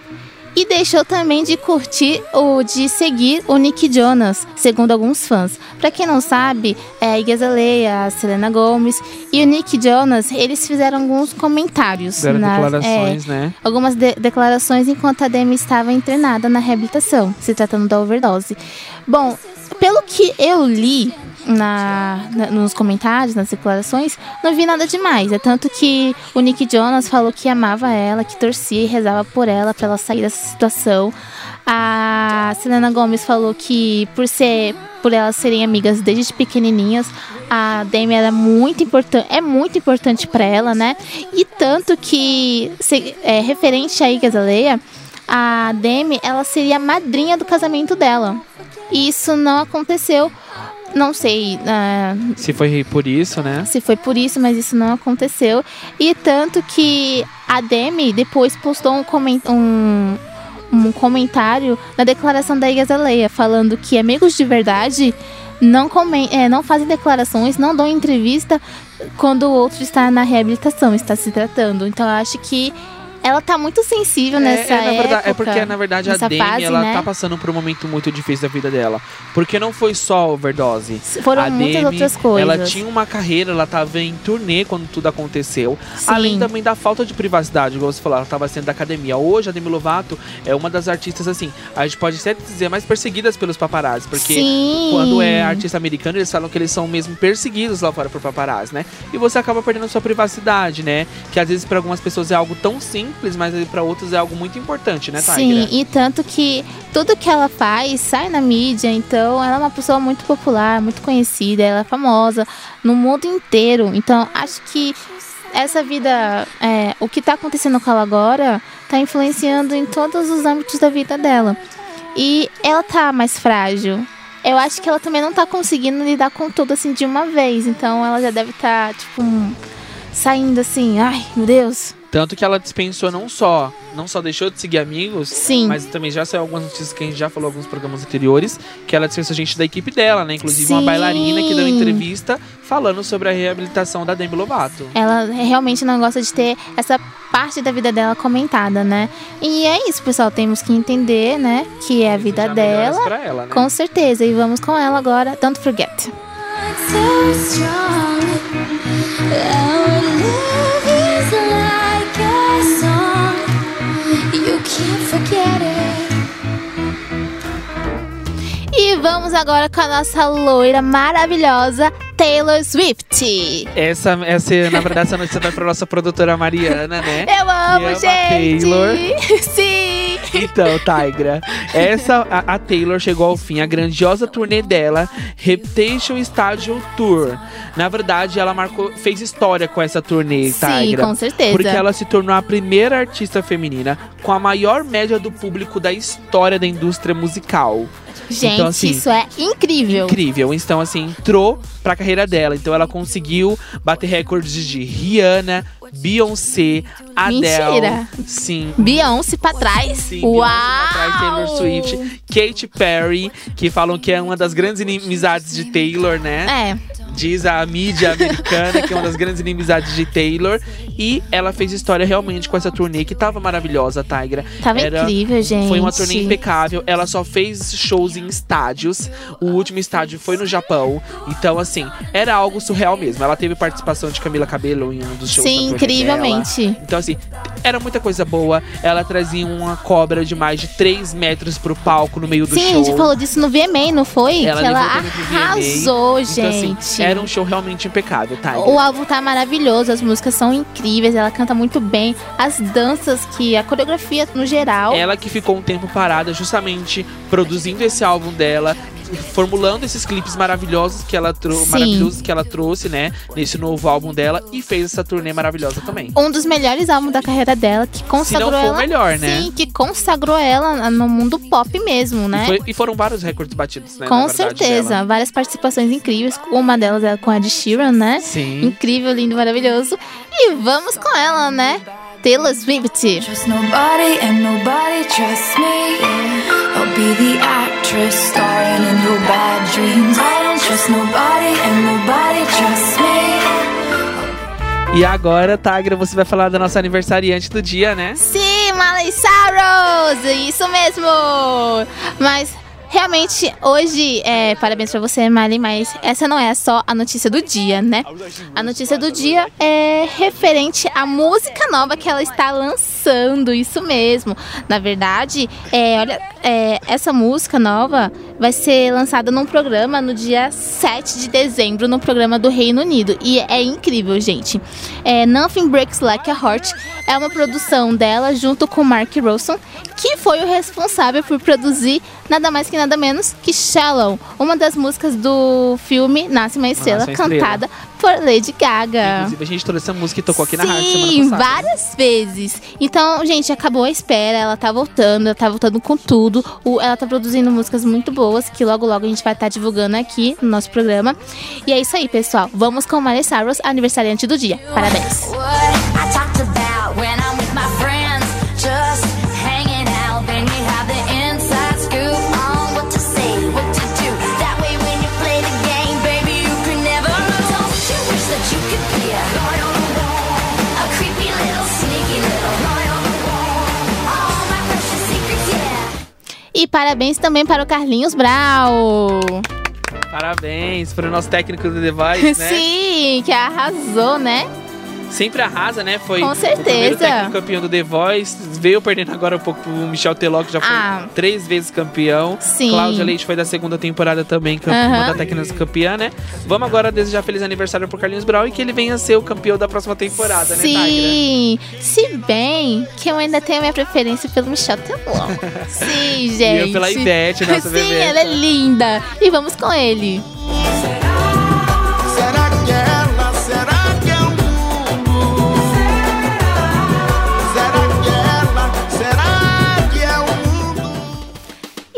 E deixou também de curtir ou de seguir o Nick Jonas, segundo alguns fãs. Pra quem não sabe, é a Iggy Azalea, a Selena Gomez e o Nick Jonas, eles fizeram alguns comentários. Nas- é, declarações, né? algumas de- declarações enquanto a Demi estava internada na reabilitação, se tratando da overdose. Bom, pelo que eu li na, na- nos comentários, nas declarações, não vi nada demais. É tanto que o Nick Jonas falou que amava ela, que torcia e rezava por ela para ela sair dessa situação. A Selena Gomez falou que por ser por elas serem amigas desde pequenininhas, a Demi era muito importante, é muito importante para ela, né? E tanto que se- é, referente a Azalea, a Demi, ela seria a madrinha do casamento dela. E isso não aconteceu. Não sei ah, Se foi por isso, né? se foi por isso, mas isso não aconteceu. E tanto que a Demi depois postou um, comen- um, um comentário na declaração da Iggy Azalea, falando que amigos de verdade não, comen é, não fazem declarações, não dão entrevista quando o outro está na reabilitação, está se tratando. Então eu acho que ela tá muito sensível nessa é, na verdade, época. é porque, na verdade, a Demi, fase, ela né? tá passando por um momento muito difícil da vida dela. Porque não foi só overdose. Foram a muitas Demi, outras coisas. Ela tinha uma carreira, ela tava em turnê quando tudo aconteceu. Sim. Além também da falta de privacidade, igual você falou, ela tava sendo da academia. Hoje, a Demi Lovato é uma das artistas, assim, a gente pode até dizer mais perseguidas pelos paparazzi. Porque Sim. quando é artista americano, eles falam que eles são mesmo perseguidos lá fora por paparazzi, né? E você acaba perdendo sua privacidade, né? Que às vezes para algumas pessoas é algo tão simples, mas para outros é algo muito importante, né, Tigra? Sim, e tanto que tudo que ela faz sai na mídia, então ela é uma pessoa muito popular, muito conhecida, ela é famosa no mundo inteiro. Então acho que essa vida, é, o que tá acontecendo com ela agora, tá influenciando em todos os âmbitos da vida dela. E ela tá mais frágil. Eu acho que ela também não tá conseguindo lidar com tudo assim de uma vez. Então ela já deve estar, tipo, um- saindo assim, ai, meu Deus. Tanto que ela dispensou não só, não só deixou de seguir amigos, Sim. mas também já saiu algumas notícias que a gente já falou em alguns programas anteriores, que ela dispensou gente da equipe dela, né? Inclusive uma Sim. bailarina que deu entrevista falando sobre a reabilitação da Demi Lovato. Ela realmente não gosta de ter essa parte da vida dela comentada, né? E é isso, pessoal. Temos que entender, né? Que é a vida dela. Pra ela, né? Com certeza. E vamos com ela agora. Don't forget. so strong. Can't forget it. E vamos agora com a nossa loira maravilhosa Taylor Swift. Essa, essa, na verdade, essa notícia vai pra nossa produtora Mariana, né? Eu amo, ama gente! Taylor. Sim! Então, Tigra, essa a, a Taylor chegou ao fim a grandiosa turnê dela, Reputation Stadium Tour. Na verdade, ela marcou, fez história com essa turnê, Sim, Tigra. com certeza. Porque ela se tornou a primeira artista feminina com a maior média do público da história da indústria musical. Gente, Então, assim, isso é incrível. Incrível. Então, assim, entrou pra carreira dela. Então, ela conseguiu bater recordes de Rihanna, Beyoncé, Adele. Mentira. Sim. Beyoncé pra trás. Sim, Uau! Beyoncé pra trás, Taylor Swift, Katy Perry, que falam que é uma das grandes inimizades de Taylor, né? É, Diz a mídia americana que é uma das grandes inimizades de Taylor. E ela fez história realmente com essa turnê que tava maravilhosa, Tigra. tava Era- incrível, gente. Foi uma turnê impecável. Ela só fez shows em estádios. O último estádio foi no Japão. Então, assim, era algo surreal mesmo. Ela teve participação de Camila Cabello em um dos shows. Sim, turnê dela. incrivelmente. Então, assim, era muita coisa boa. Ela trazia uma cobra de mais de 3 metros pro palco no meio do Sim, show. a gente falou disso no VMA, não foi? Ela que ela arrasou, Então, assim, gente. Era um show realmente impecável, tá? O álbum tá maravilhoso, as músicas são incríveis, ela canta muito bem. As danças, que a coreografia no geral. Ela que ficou um tempo parada justamente produzindo esse álbum dela, formulando esses clipes maravilhosos que ela trouxe, maravilhosos que ela trouxe, né, nesse novo álbum dela e fez essa turnê maravilhosa também. Um dos melhores álbuns da carreira dela, que consagrou for o ela. melhor, né? Sim, que consagrou ela no mundo pop mesmo, né? E, foi- e foram vários recordes batidos, né? Com verdade, certeza. dela. Várias participações incríveis. Uma delas é com a Ed Sheeran, né? Sim. Incrível, lindo, maravilhoso. E vamos com ela, né? Taylor Swift. Trust nobody and nobody trusts me. Be the actress starring in your bad dreams. I don't trust nobody and nobody trusts me. E agora, Tagra, você vai falar da nossa aniversariante do dia, né? Sim, Miley Cyrus! Isso mesmo! Mas realmente hoje, é, parabéns pra você, Miley, mas essa não é só a notícia do dia, né? A notícia do dia é referente à música nova que ela está lançando, isso mesmo. Na verdade, é, olha, é, essa música nova vai ser lançada num programa no dia 7 de dezembro, no programa do Reino Unido. E é incrível, gente. É, Nothing Breaks Like a Heart é uma produção dela junto com Mark Ronson, que foi o responsável por produzir nada mais que nada menos que Shallow, uma das músicas do filme Nasce uma Estrela, Nasce uma Estrela. cantada por Lady Gaga. Inclusive, a gente trouxe essa música e tocou aqui na rádio Sim, semana passada. várias vezes. Então, gente, acabou a espera, ela tá voltando, ela tá voltando com tudo. Ela tá produzindo músicas muito boas, que logo logo a gente vai estar divulgando aqui no nosso programa. E é isso aí, pessoal. Vamos com Miley Cyrus, aniversariante do dia. Parabéns. E parabéns também para o Carlinhos Brau. Parabéns pro nosso técnico do Device, né? Sim, que arrasou, né? Sempre arrasa, né? Foi Com o certeza. técnico campeão do The Voice. Veio perdendo agora um pouco pro Michel Teló, que já foi Ah. três vezes campeão. Sim. Cláudia Leite foi da segunda temporada também, campe- Aham. uma da técnica campeã, né? Vamos agora desejar feliz aniversário pro Carlinhos Brau e que ele venha ser o campeão da próxima temporada, né, Tigra? Sim, se bem que eu ainda tenho minha preferência pelo Michel Teló. Sim, gente. E eu pela Ivete, nossa Sim, bebê. ela é linda. E vamos com ele.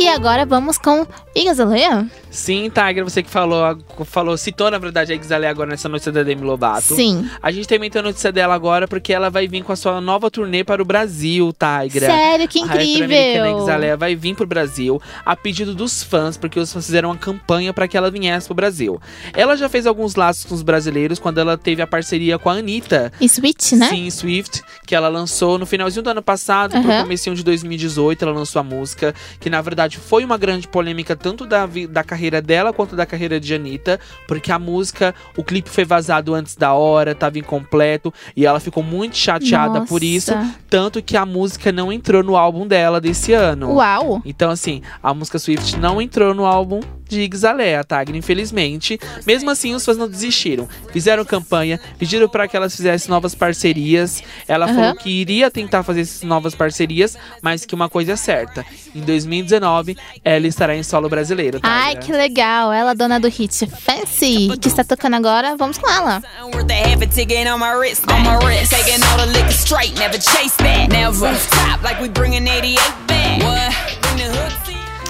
E agora vamos com Igazaleia. Sim, Tiger, você que falou, falou citou, na verdade, a Exalé agora nessa notícia da Demi Lovato. Sim. A gente também tem a notícia dela agora porque ela vai vir com a sua nova turnê para o Brasil, Tigra. Sério, que A incrível. Exalé vai vir pro Brasil a pedido dos fãs, porque os fãs fizeram uma campanha para que ela viesse pro Brasil. Ela já fez alguns laços com os brasileiros quando ela teve a parceria com a Anitta. E Switch, né? Sim, Swift, que ela lançou no finalzinho do ano passado, pro Aham. comecinho de 2018, ela lançou a música, que na verdade foi uma grande polêmica tanto da, da carreira dela quanto da carreira de Anitta, porque a música, o clipe foi vazado antes da hora, tava incompleto, e ela ficou muito chateada por isso, Nossa. tanto que a música não entrou no álbum dela desse ano. Uau. Então, assim, a música Swift não entrou no álbum de Ixalé, a Tagna, infelizmente. Mesmo assim, os fãs não desistiram. Fizeram campanha, pediram para que elas fizessem novas parcerias. Ela Aham. falou que iria tentar fazer essas novas parcerias, mas que uma coisa é certa. Em 2019, ela estará em solo brasileiro. Tagna. Ai, que legal. Ela, dona do hit Fancy, que está tocando agora. Vamos com ela. Something worth a half a ticket on my wrist, on my wrist. Taking all the liquor straight, never chase that, never. Top like we bringing 88 back. What? Bring the hooks in.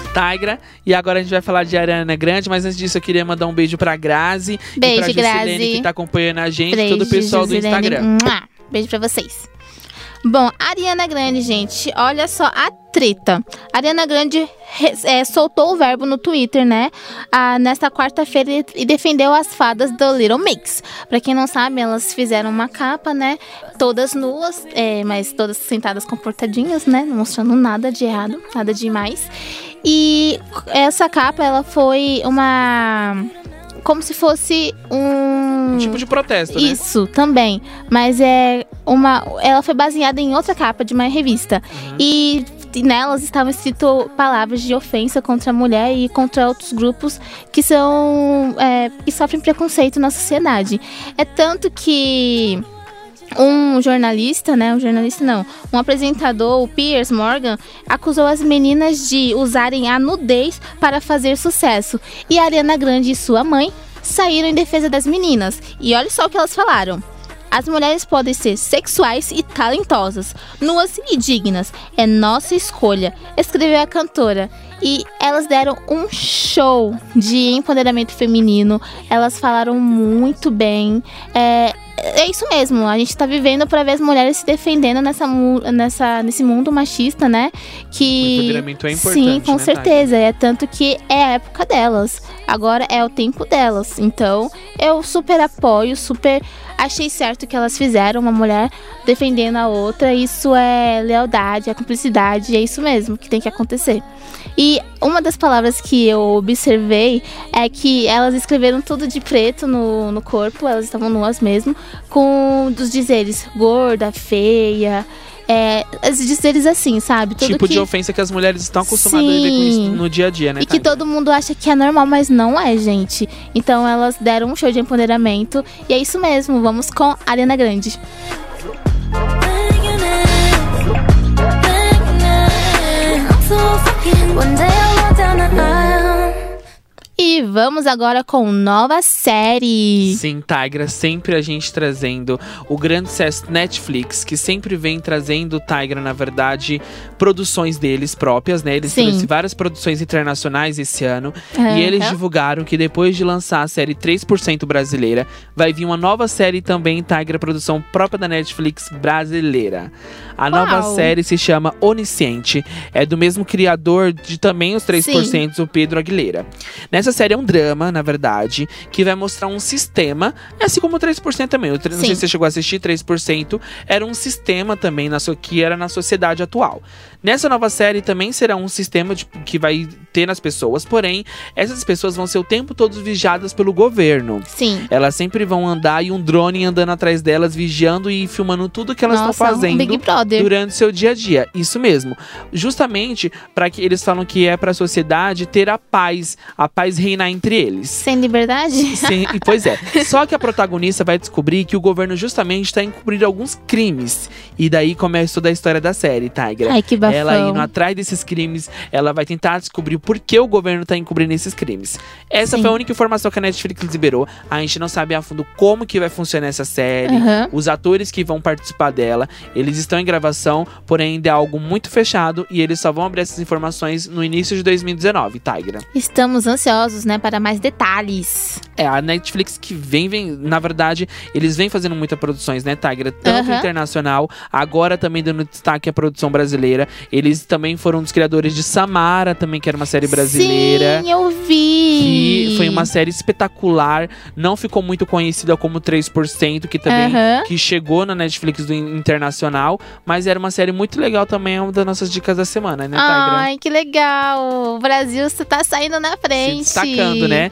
Tigra. E agora a gente vai falar de Ariana Grande, mas antes disso eu queria mandar um beijo pra Grazi Beijo, e pra Juscelene Grazi. que tá acompanhando a gente, Beijo, todo o pessoal do. Instagram. Beijo pra vocês. Bom, Ariana Grande, gente, olha só a treta. Ariana Grande é, soltou o verbo no Twitter, né? ah, nesta quarta-feira e- e defendeu as fadas do Little Mix. Pra quem não sabe, elas fizeram uma capa, né? Todas nuas, é, mas todas sentadas comportadinhas, né? Não mostrando nada de errado, nada demais. E essa capa, ela foi uma. Como se fosse um. Um tipo de protesto, né? Isso, também. Mas é uma. Ela foi baseada em outra capa de uma revista. Uhum. E nelas estavam escrito palavras de ofensa contra a mulher e contra outros grupos que são. é, que sofrem preconceito na sociedade. É tanto que. Um jornalista, né? Um jornalista não. Um apresentador, o Piers Morgan, acusou as meninas de usarem a nudez para fazer sucesso. E a Ariana Grande e sua mãe saíram em defesa das meninas. E olha só o que elas falaram. As mulheres podem ser sexuais e talentosas, nuas e dignas. É nossa escolha, escreveu a cantora. E elas deram um show de empoderamento feminino. Elas falaram muito bem. É, é isso mesmo, a gente tá vivendo para ver as mulheres se defendendo nessa, nessa, nesse mundo machista, né? Que. O empoderamento é importante, Sim, com né, certeza. É tanto que é a época delas. Agora é o tempo delas. Então, eu super apoio, super achei certo que elas fizeram, uma mulher defendendo a outra. Isso é lealdade, é cumplicidade, é isso mesmo que tem que acontecer. E uma das palavras que eu observei é que elas escreveram tudo de preto no, no corpo, elas estavam nuas mesmo, com dos dizeres gorda, feia, é, os dizeres assim, sabe? Tudo tipo que... de ofensa que as mulheres estão acostumadas a viver com isso Sim. no dia a dia, né? E que todo mundo acha que é normal, mas não é, gente. Então elas deram um show de empoderamento. E é isso mesmo, vamos com a Ariana Grande. One day I walk down the aisle. E vamos agora com nova série. Sim, Tigra, sempre a gente trazendo o grande sucesso Netflix, que sempre vem trazendo, Tigra, na verdade, produções deles próprias, né? Eles Sim. várias produções internacionais esse ano. Aham. E eles divulgaram que depois de lançar a série 3% brasileira, vai vir uma nova série também, Tigra, produção própria da Netflix brasileira. A nova Uau. série se chama Onisciente. É do mesmo criador de também os 3%, o Pedro Aguilera. Nessa série é um drama, na verdade, que vai mostrar um sistema, assim como o 3% também. O tre- não Sim. sei se você chegou a assistir, 3% era um sistema também na so- que era na sociedade atual. Nessa nova série também será um sistema de- que vai ter nas pessoas, porém, essas pessoas vão ser o tempo todo vigiadas pelo governo. Sim. Elas sempre vão andar e um drone andando atrás delas, vigiando e filmando tudo que elas estão um fazendo Brother. durante seu dia a dia. Isso mesmo. Justamente para que eles falam que é para a sociedade ter a paz, a paz reinar entre eles. Sem liberdade? Sim, pois é. Só que a protagonista vai descobrir que o governo justamente está encobrindo alguns crimes. E daí começa toda a história da série, Tigra. Ai, que bafão. Ela indo atrás desses crimes, ela vai tentar descobrir por que o governo tá encobrindo esses crimes. Essa Sim. foi a única informação que a Netflix liberou. A gente não sabe a fundo como que vai funcionar essa série, Aham. os atores que vão participar dela. Eles estão em gravação, porém ainda é algo muito fechado e eles só vão abrir essas informações no início de 2019, Tigra. Estamos ansiosos curiosos, né, para mais detalhes. É, a Netflix que vem, vem, na verdade, eles vêm fazendo muitas produções, né, Tigra? Tanto Aham. internacional, agora também dando destaque à produção brasileira. Eles também foram um dos criadores de Samara, também, que era uma série brasileira. Sim, eu vi. Que foi uma série espetacular, não ficou muito conhecida como 3%, que também Aham. que chegou na Netflix do in- internacional, mas era uma série muito legal também, é uma das nossas dicas da semana, né, Tigra? Ai, que legal! O Brasil tá saindo na frente. Destacando, né?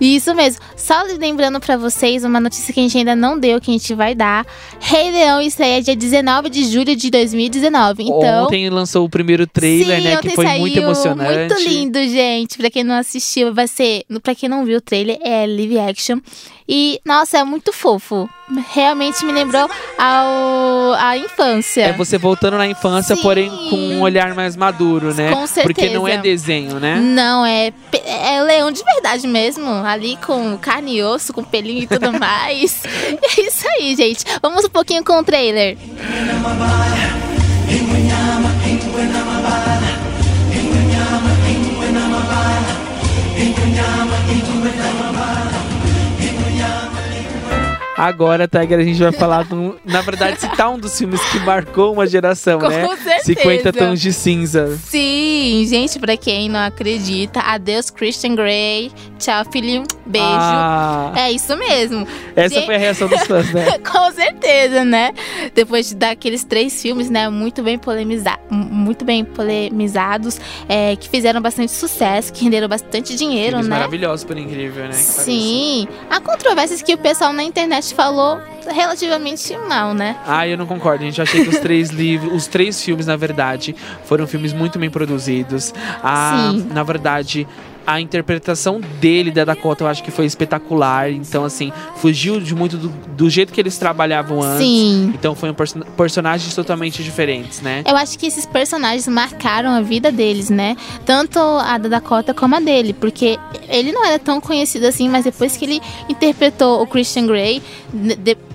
Isso mesmo. Só lembrando pra vocês uma notícia que a gente ainda não deu, que a gente vai dar. Rei Leão estreia dia 19 de julho de 2019. Então. Ontem lançou o primeiro trailer, Sim, né? Que foi muito emocionante. Muito lindo, gente. Pra quem não assistiu, vai ser. Pra quem não viu o trailer, é live action. E, nossa, é muito fofo. Realmente me lembrou ao, a infância. É você voltando na infância, Sim. porém com um olhar mais maduro, né? Com Porque não é certeza. desenho, né? Não, é, é leão de verdade mesmo. Ali com carne e osso, com pelinho e tudo mais. É isso aí, gente. Vamos um pouquinho com o trailer. Agora, Tiger, a gente vai falar, do, na verdade, citar um dos filmes que marcou uma geração, Com né? certeza. 50 Tons de Cinza. Sim, gente, pra quem não acredita, adeus Christian Grey. Tchau, filhinho. Beijo. Ah, É isso mesmo. essa Gente- foi a reação dos fãs, né? Com certeza, né? Depois de daqueles três filmes, né? Muito bem polemiza muito bem polemizados, é, que fizeram bastante sucesso, que renderam bastante dinheiro, Filmes né? maravilhosos, por incrível, né? Sim. Há controvérsias que o pessoal na internet falou relativamente mal, né? Ah, eu não concordo. gente. Eu achei que os três livros, os três filmes, na verdade, foram filmes muito bem produzidos. Ah, Sim. na verdade, a interpretação dele, da Dakota, eu acho que foi espetacular. Então, assim, fugiu de muito do, do jeito que eles trabalhavam antes. Sim. Então, foram person personagens totalmente diferentes, né? Eu acho que esses personagens marcaram a vida deles, né? Tanto a da Dakota como a dele, porque ele não era tão conhecido assim, mas depois que ele interpretou o Christian Grey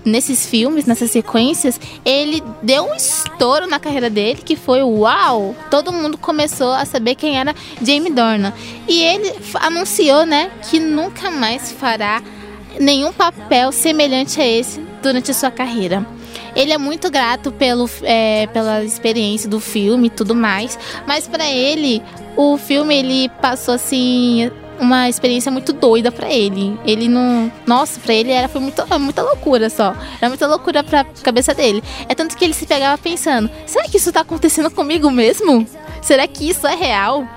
nesses filmes, nessas sequências, ele deu um estouro na carreira dele que foi uau! Todo mundo começou a saber quem era Jamie Dornan. E ele anunciou, né, que nunca mais fará nenhum papel semelhante a esse durante a sua carreira. Ele é muito grato pelo, é, pela experiência do filme e tudo mais, mas pra ele, o filme ele passou assim uma experiência muito doida pra ele. Ele não, nossa, pra ele era foi muito, muita loucura só. Era muita loucura pra cabeça dele. É tanto que ele se pegava pensando: será que isso tá acontecendo comigo mesmo? Será que isso é real?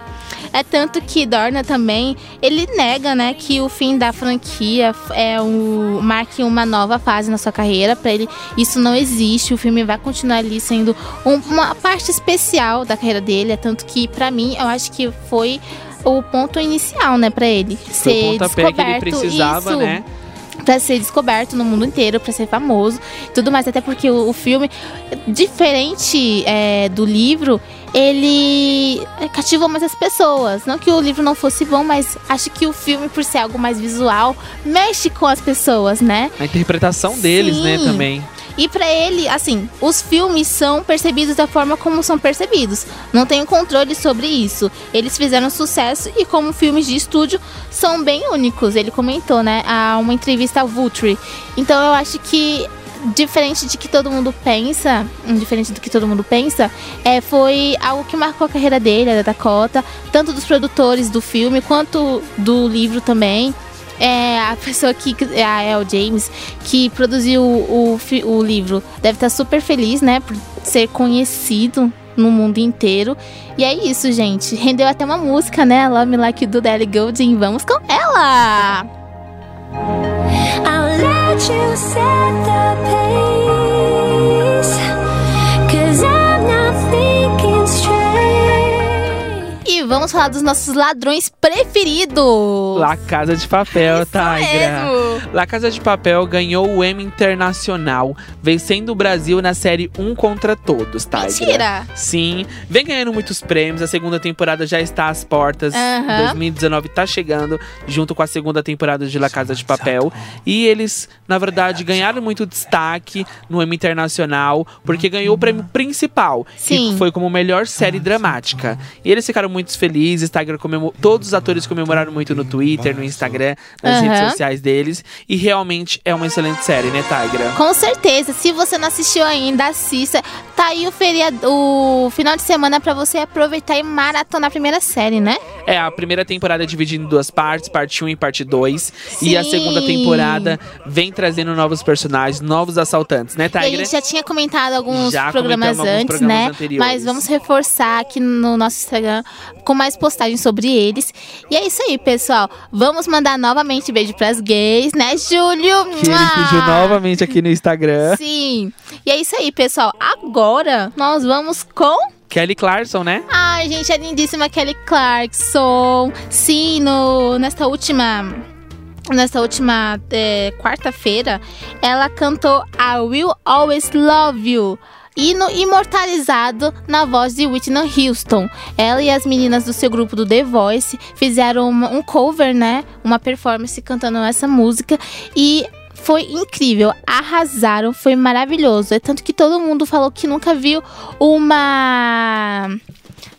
É tanto que Dorna também, ele nega, né, que o fim da franquia é o marque uma nova fase na sua carreira. Pra ele, isso não existe. O filme vai continuar ali sendo um- uma parte especial da carreira dele. É tanto que, pra mim, eu acho que foi o ponto inicial, né, pra ele Foi ser o pontapé que ele descoberto. precisava, isso, né? Pra ser descoberto no mundo inteiro, pra ser famoso, tudo mais. Até porque o, o filme, diferente é, do livro, ele cativou mais as pessoas. Não que o livro não fosse bom, mas acho que o filme, por ser algo mais visual, mexe com as pessoas, né? A interpretação deles, né, Sim. também. E pra ele, assim, os filmes são percebidos da forma como são percebidos. Não tenho controle sobre isso. Eles fizeram sucesso e como filmes de estúdio são bem únicos. Ele comentou, né, a uma entrevista ao Vulture. Então eu acho que diferente de que todo mundo pensa, diferente do que todo mundo pensa, é, foi algo que marcou a carreira dele, a da Dakota, tanto dos produtores do filme quanto do livro também. É, a pessoa que, a El James, que produziu o, fi- o livro, deve estar super feliz, né, por ser conhecido no mundo inteiro. E é isso, gente. Rendeu até uma música, né? Love Me Like Do Ellie Goulding. Vamos com ela! E vamos falar dos nossos ladrões preferidos. La Casa de Papel, Tigra. mesmo. La Casa de Papel ganhou o Emmy Internacional, vencendo o Brasil na série Um Contra Todos, tá? Mentira! Sim, vem ganhando muitos prêmios. A segunda temporada já está às portas. Aham. 2019 tá chegando, junto com a segunda temporada de La Casa de Papel. E eles, na verdade, ganharam muito destaque no Emmy Internacional, porque ganhou o prêmio principal, Sim. que foi como melhor série dramática. E eles ficaram muito felizes. Tiger comemorou, todos os atores comemoraram muito no Twitter, no Instagram, nas Aham. redes sociais deles. E realmente é uma excelente série, né, Tigra? Com certeza, se você não assistiu ainda, assista. Tá aí o feriado, o final de semana pra você aproveitar e maratonar a primeira série, né? É, a primeira temporada é dividida em duas partes, parte 1 e parte 2. E a segunda temporada vem trazendo novos personagens, novos assaltantes, né, E a Tigra? gente já tinha comentado alguns Já programas comentamos alguns antes, programas né? anteriores. Mas vamos reforçar aqui no nosso Instagram com mais postagens sobre eles. E é isso aí, pessoal. Vamos mandar novamente beijo pras gays, né, Júlio? Que ele pediu novamente aqui no Instagram. Sim. E é isso aí, pessoal. Agora nós vamos com Kelly Clarkson, né? Ai, gente, a lindíssima Kelly Clarkson. Sim, no, nesta última. Nesta última é, quarta-feira, ela cantou I Will Always Love You. Hino imortalizado na voz de Whitney Houston. Ela e as meninas do seu grupo do The Voice fizeram uma- um cover, né? Uma performance cantando essa música. E foi incrível, arrasaram, foi maravilhoso. É tanto que todo mundo falou que nunca viu uma.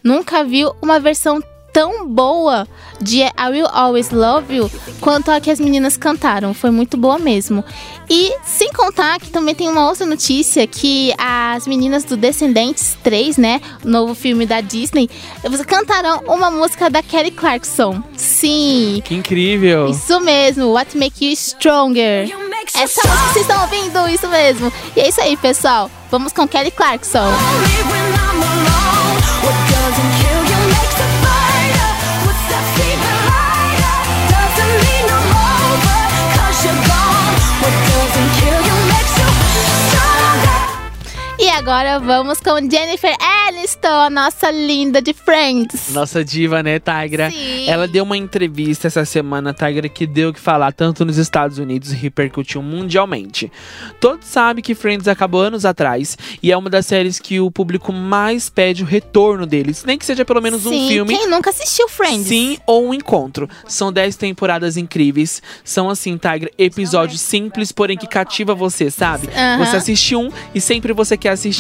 Nunca viu uma versão tão boa de I Will Always Love You quanto a que as meninas cantaram. Foi muito boa mesmo. E sem contar que também tem uma outra notícia que as meninas do Descendentes 3, né? O novo filme da Disney, cantaram uma música da Kelly Clarkson. Sim, Que incrível. isso mesmo, What Make You Stronger. Essa música que vocês estão ouvindo, isso mesmo. E é isso aí, pessoal. Vamos com Kelly Clarkson. Only agora vamos com Jennifer Aniston, a nossa linda de Friends. Nossa diva, né, Tigra? Sim. Ela deu uma entrevista essa semana, Tigra, que deu o que falar tanto nos Estados Unidos e repercutiu mundialmente. Todos sabem que Friends acabou anos atrás e é uma das séries que o público mais pede o retorno deles, nem que seja pelo menos Sim, um filme. quem nunca assistiu Friends? Sim, ou um encontro. São 10 temporadas incríveis. São, assim, Tigra, episódios simples, porém que cativa você, sabe? Aham. Você assiste um e sempre você quer assistir.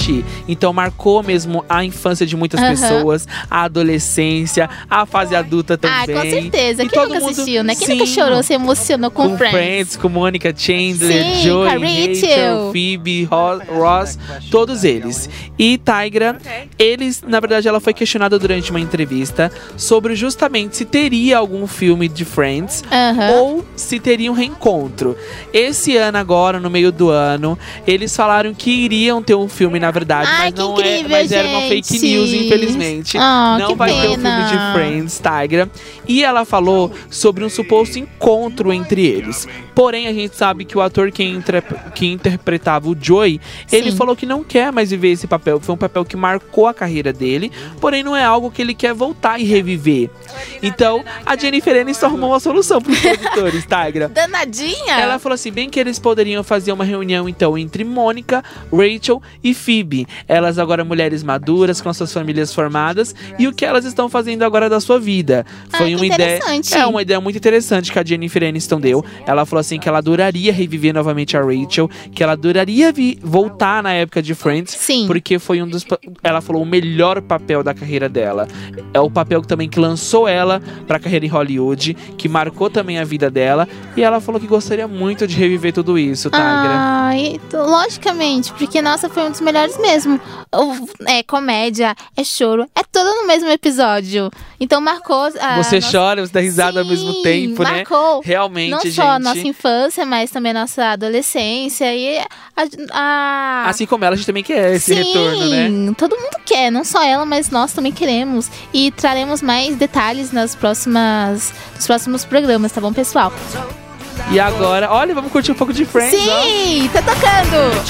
Então marcou mesmo a infância de muitas Aham. pessoas, a adolescência, a fase adulta Ah, também. com certeza. E Quem todo nunca mundo- assistiu, né? Quem nunca Sim. chorou, se emocionou com, com Friends? Friends, com Mônica Chandler, Sim, Joey, Rachel. Phoebe, Ro- Ross, todos eles. E Tigra, eles, na verdade, ela foi questionada durante uma entrevista sobre justamente se teria algum filme de Friends Aham. ou se teria um reencontro. Esse ano agora, no meio do ano, eles falaram que iriam ter um filme, na verdade, Ai, mas não é, incrível, mas era uma fake gente. news, infelizmente. Ah, não vai ter o filme pena. de Friends, Tigra. E ela falou sobre um suposto encontro entre eles. Porém, a gente sabe que o ator que, que interpretava o Joey, ele Sim. falou que não quer mais viver esse papel. Foi um papel que marcou a carreira dele, porém não é algo que ele quer voltar e reviver. Então, a Jennifer Aniston arrumou uma solução para os produtores, Tigra. Danadinha? Ela falou assim, bem que eles poderiam fazer uma reunião então entre Mônica, Rachel e Phoebe. Elas agora mulheres maduras com suas famílias formadas e o que elas estão fazendo agora da sua vida. Ah, Foi que uma ideia, é uma ideia muito interessante que a Jennifer Aniston deu. Ela falou assim que ela adoraria reviver novamente a Rachel, que ela adoraria vi- voltar na época de Friends, Sim. porque foi um dos ela falou o melhor papel da carreira dela. É o papel também que lançou ela pra carreira em Hollywood, que marcou também a vida dela, e ela falou que gostaria muito de reviver tudo isso. Ai, t- logicamente, porque nossa, foi um dos melhores mesmo. O- é comédia, é choro, é tudo no mesmo episódio. Então marcou. a você nossa- chora, você dá risada ao mesmo Sim, tempo, né? marcou. Realmente, Não gente. só a nossa infância, mas também a nossa adolescência e a. a- Assim como ela, a gente também quer esse Sim, retorno, né? todo mundo quer, não só ela, mas nós também queremos. E traremos mais detalhes nas próximas, nos próximos programas, tá bom, pessoal? E agora, olha, vamos curtir um pouco de Friends, ó. Sim, tá tocando!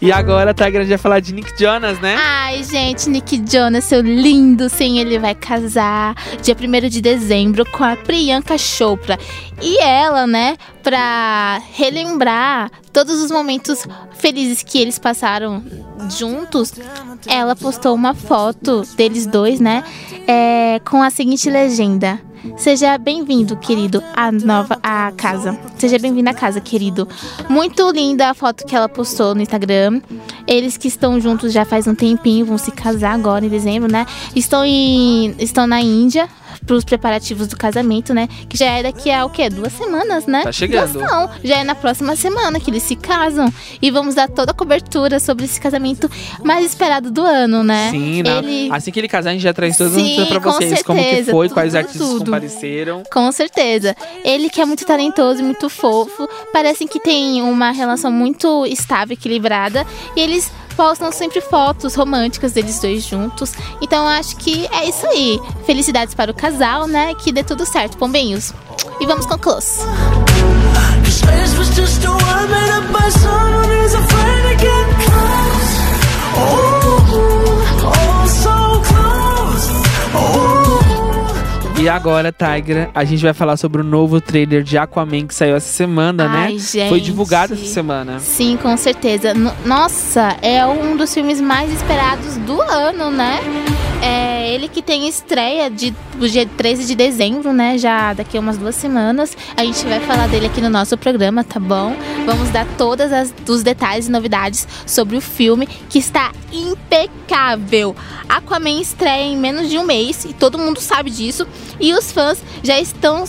E agora tá a grande vai falar de Nick Jonas, né? Ai, gente, Nick Jonas, seu lindo, sim, ele vai casar dia 1 de dezembro com a Priyanka Chopra. E ela, né, pra relembrar todos os momentos felizes que eles passaram juntos, ela postou uma foto deles dois, né, é, com a seguinte legenda. Seja bem-vindo, querido, à nova à casa. Seja bem-vindo à casa, querido. Muito linda a foto que ela postou no Instagram. Eles que estão juntos já faz um tempinho, vão se casar agora em dezembro, né? Estão em estão na Índia para os preparativos do casamento, né? Que já é daqui a o quê? Duas semanas, né? Tá chegando. Já são. Já é na próxima semana que eles se casam e vamos dar toda a cobertura sobre esse casamento mais esperado do ano, né? Sim, não. Ele assim que ele casar, a gente já traz todas as notícias pra vocês. Como que certeza, foi, quais tudo, artistas tudo. compareceram. Com certeza. Ele que é muito talentoso e muito fofo. Parecem que tem uma relação muito estável, equilibrada. E eles postam sempre fotos românticas deles dois juntos. Então eu acho que é isso aí. Felicidades para o casal, né? Que dê tudo certo, pombinhos. E vamos com close. Cause E agora, Tigra, a gente vai falar sobre o novo trailer de Aquaman que saiu essa semana, Ai, né? gente. Foi divulgado essa semana. Sim, com certeza. No- Nossa, é um dos filmes mais esperados do ano, né? É ele que tem estreia de, do dia 13 de dezembro, né? Já daqui a umas duas semanas. A gente vai falar dele aqui no nosso programa, tá bom? Vamos dar todas as, os detalhes e novidades sobre o filme, que está impecável. Aquaman estreia em menos de um mês e todo mundo sabe disso. E os fãs já estão,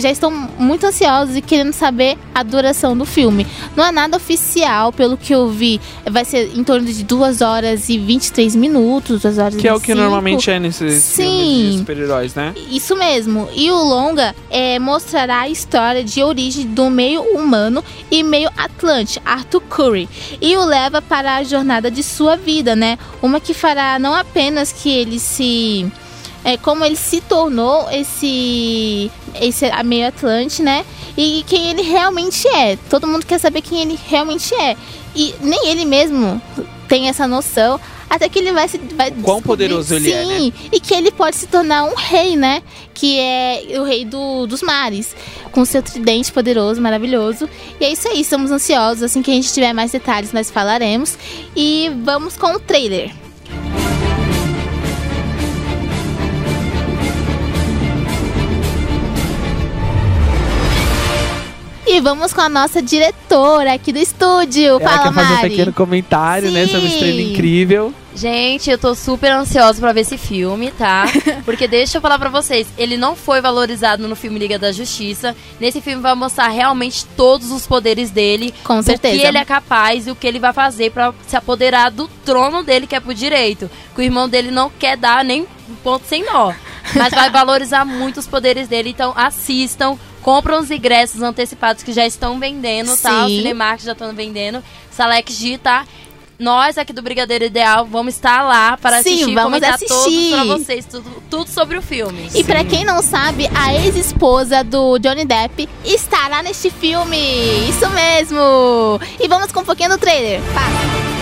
já estão muito ansiosos e querendo saber a duração do filme. Não é nada oficial, pelo que eu vi, vai ser em torno de 2 horas e 23 minutos, 2 horas Que e é o que 25. Normalmente é nesses Sim. de super-heróis, né? Isso mesmo. E o longa é, mostrará a história de origem do meio humano e meio atlante, Arthur Curry, e o leva para a jornada de sua vida, né? Uma que fará não apenas que ele se é, como ele se tornou esse esse meio atlante, né? E quem ele realmente é. Todo mundo quer saber quem ele realmente é. E nem ele mesmo tem essa noção. Até que ele vai se. Vai Quão poderoso ele é, Sim, e que ele pode se tornar um rei, né? Que é o rei do- dos mares. Com seu tridente poderoso, maravilhoso. E é isso aí, estamos ansiosos. Assim que a gente tiver mais detalhes, nós falaremos. E vamos com o trailer. E vamos com a nossa diretora aqui do estúdio. Ela Fala, quer fazer um Mari. pequeno comentário, né? Sobre Sim. incrível. Gente, eu tô super ansiosa pra ver esse filme, tá? Porque deixa eu falar pra vocês, ele não foi valorizado no filme Liga da Justiça. Nesse filme vai mostrar realmente todos os poderes dele, Com certeza. que ele é capaz e o que ele vai fazer pra se apoderar do trono dele que é pro direito. Que o irmão dele não quer dar nem um ponto sem nó. Mas vai valorizar muito os poderes dele, então assistam. Compram os ingressos antecipados que já estão vendendo, tá? O Sim. Cinemark já estão vendendo. Salex G, tá? Nós aqui do Brigadeiro Ideal vamos estar lá para Sim, assistir vamos comentar assistir. todos pra vocês, tudo, tudo sobre o filme. E pra quem não sabe, a ex-esposa do Johnny Depp estará neste filme. Isso mesmo. E vamos com um pouquinho do trailer. Passa.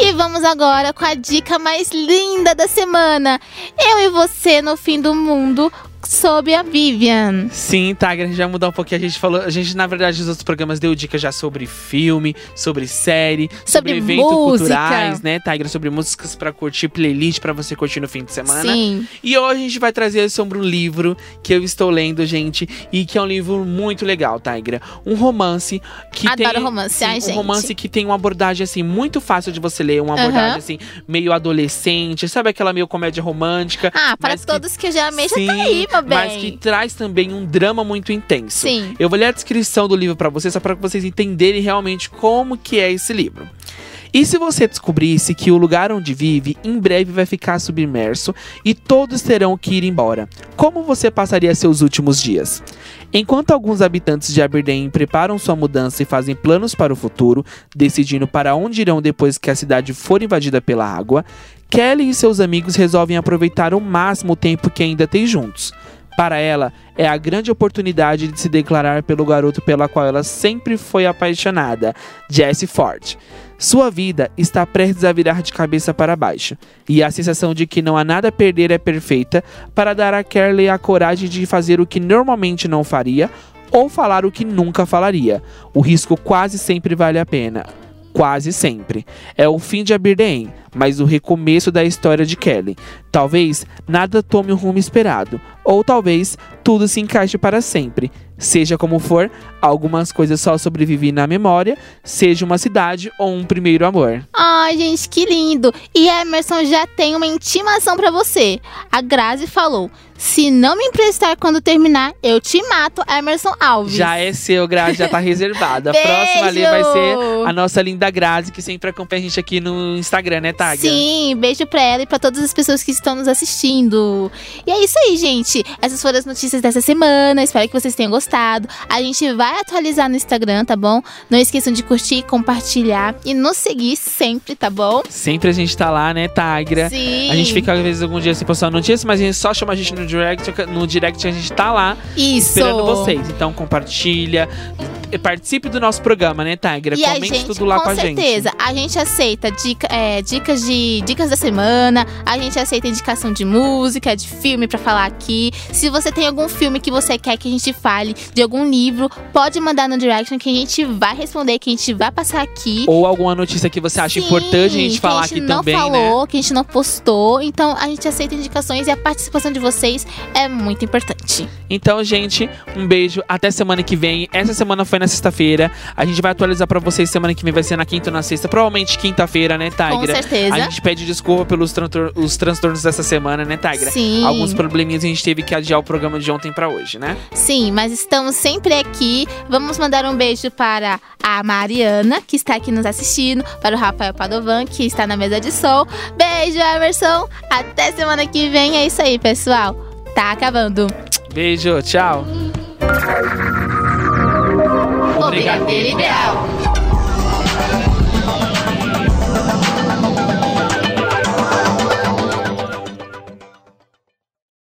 E vamos agora com a dica mais linda da semana. Eu e você no fim do mundo sob a Vivian. Sim, Tiger, a gente vai mudar um pouquinho. A gente falou, a gente, na verdade, nos outros programas deu dicas já sobre filme, sobre série, sobre, Sobre eventos culturais, né, Tiger? Sobre músicas pra curtir, playlist pra você curtir no fim de semana. Sim. E hoje a gente vai trazer sobre um livro que eu estou lendo, gente, e que é um livro muito legal, Tigra. Um romance que Adoro tem romance, sim, ai, um gente. romance que tem uma abordagem assim muito fácil de você ler, uma abordagem assim meio adolescente, sabe aquela meio comédia romântica? Ah, para mas que- todos que, eu já amei, já tá aí, bem. mas que traz também um drama muito intenso. Sim. Eu vou ler a descrição do livro pra vocês, só para que vocês entenderem realmente como que é esse livro. E se você descobrisse que o lugar onde vive em breve vai ficar submerso e todos terão que ir embora, como você passaria seus últimos dias? Enquanto alguns habitantes de Aberdeen preparam sua mudança e fazem planos para o futuro, decidindo para onde irão depois que a cidade for invadida pela água, Kelly e seus amigos resolvem aproveitar ao máximo o tempo que ainda têm juntos. Para ela, é a grande oportunidade de se declarar pelo garoto pela qual ela sempre foi apaixonada, Jesse Ford. Sua vida está prestes a virar de cabeça para baixo, e a sensação de que não há nada a perder é perfeita para dar a Kelly a coragem de fazer o que normalmente não faria ou falar o que nunca falaria. O risco quase sempre vale a pena. Quase sempre. É o fim de Aberdeen, mas o recomeço da história de Kelly. Talvez nada tome o rumo esperado, ou talvez tudo se encaixe para sempre. Seja como for, algumas coisas só sobrevivem na memória, seja uma cidade ou um primeiro amor. Ai, gente, que lindo! E Emerson já tem uma intimação pra você. A Grazi falou: se não me emprestar quando terminar, eu te mato, Emerson Alves. Já é seu, Grazi, já tá reservada. A próxima ali vai ser a nossa linda Grazi, que sempre acompanha a gente aqui no Instagram, né, Taga? Sim, beijo pra ela e pra todas as pessoas que estão nos assistindo. E é isso aí, gente. Essas foram as notícias dessa semana. Espero que vocês tenham gostado. A gente vai atualizar no Instagram, tá bom? Não esqueçam de curtir, compartilhar e nos seguir sempre, tá bom? Sempre a gente tá lá, né, Tagra? Sim. A gente fica, às vezes, algum dia sem postar notícias, mas a gente só chama a gente no direct. No direct a gente tá lá Isso. esperando vocês. Então compartilha, participe do nosso programa, né, Tagra? E Comente gente, tudo lá com com a gente. certeza, a gente aceita dica- é, dicas de dicas da semana, a gente aceita indicação de música, de filme pra falar aqui. Se você tem algum filme que você quer que a gente fale, de algum livro, pode mandar no direction que a gente vai responder, que a gente vai passar aqui. Ou alguma notícia que você acha Sim, importante a gente que falar a gente aqui não também, falou, né? que a gente não postou. Então a gente aceita indicações e a participação de vocês é muito importante. Então, gente, um beijo. Até semana que vem. Essa semana foi na sexta-feira. A gente vai atualizar pra vocês semana que vem. Vai ser na quinta ou na sexta. Provavelmente quinta-feira, né, Tigra? Com certeza. A gente pede desculpa pelos os transtornos dessa semana, né, Tigra? Sim. Alguns probleminhas a gente teve que adiar o programa de ontem pra hoje, né? Sim, mas estamos sempre aqui. Vamos mandar um beijo para a Mariana, que está aqui nos assistindo, para o Rafael Padovan, que está na mesa de som. Beijo, Emerson. Até semana que vem. É isso aí, pessoal. Tá acabando. Beijo, tchau. Brigadeiro Ideal.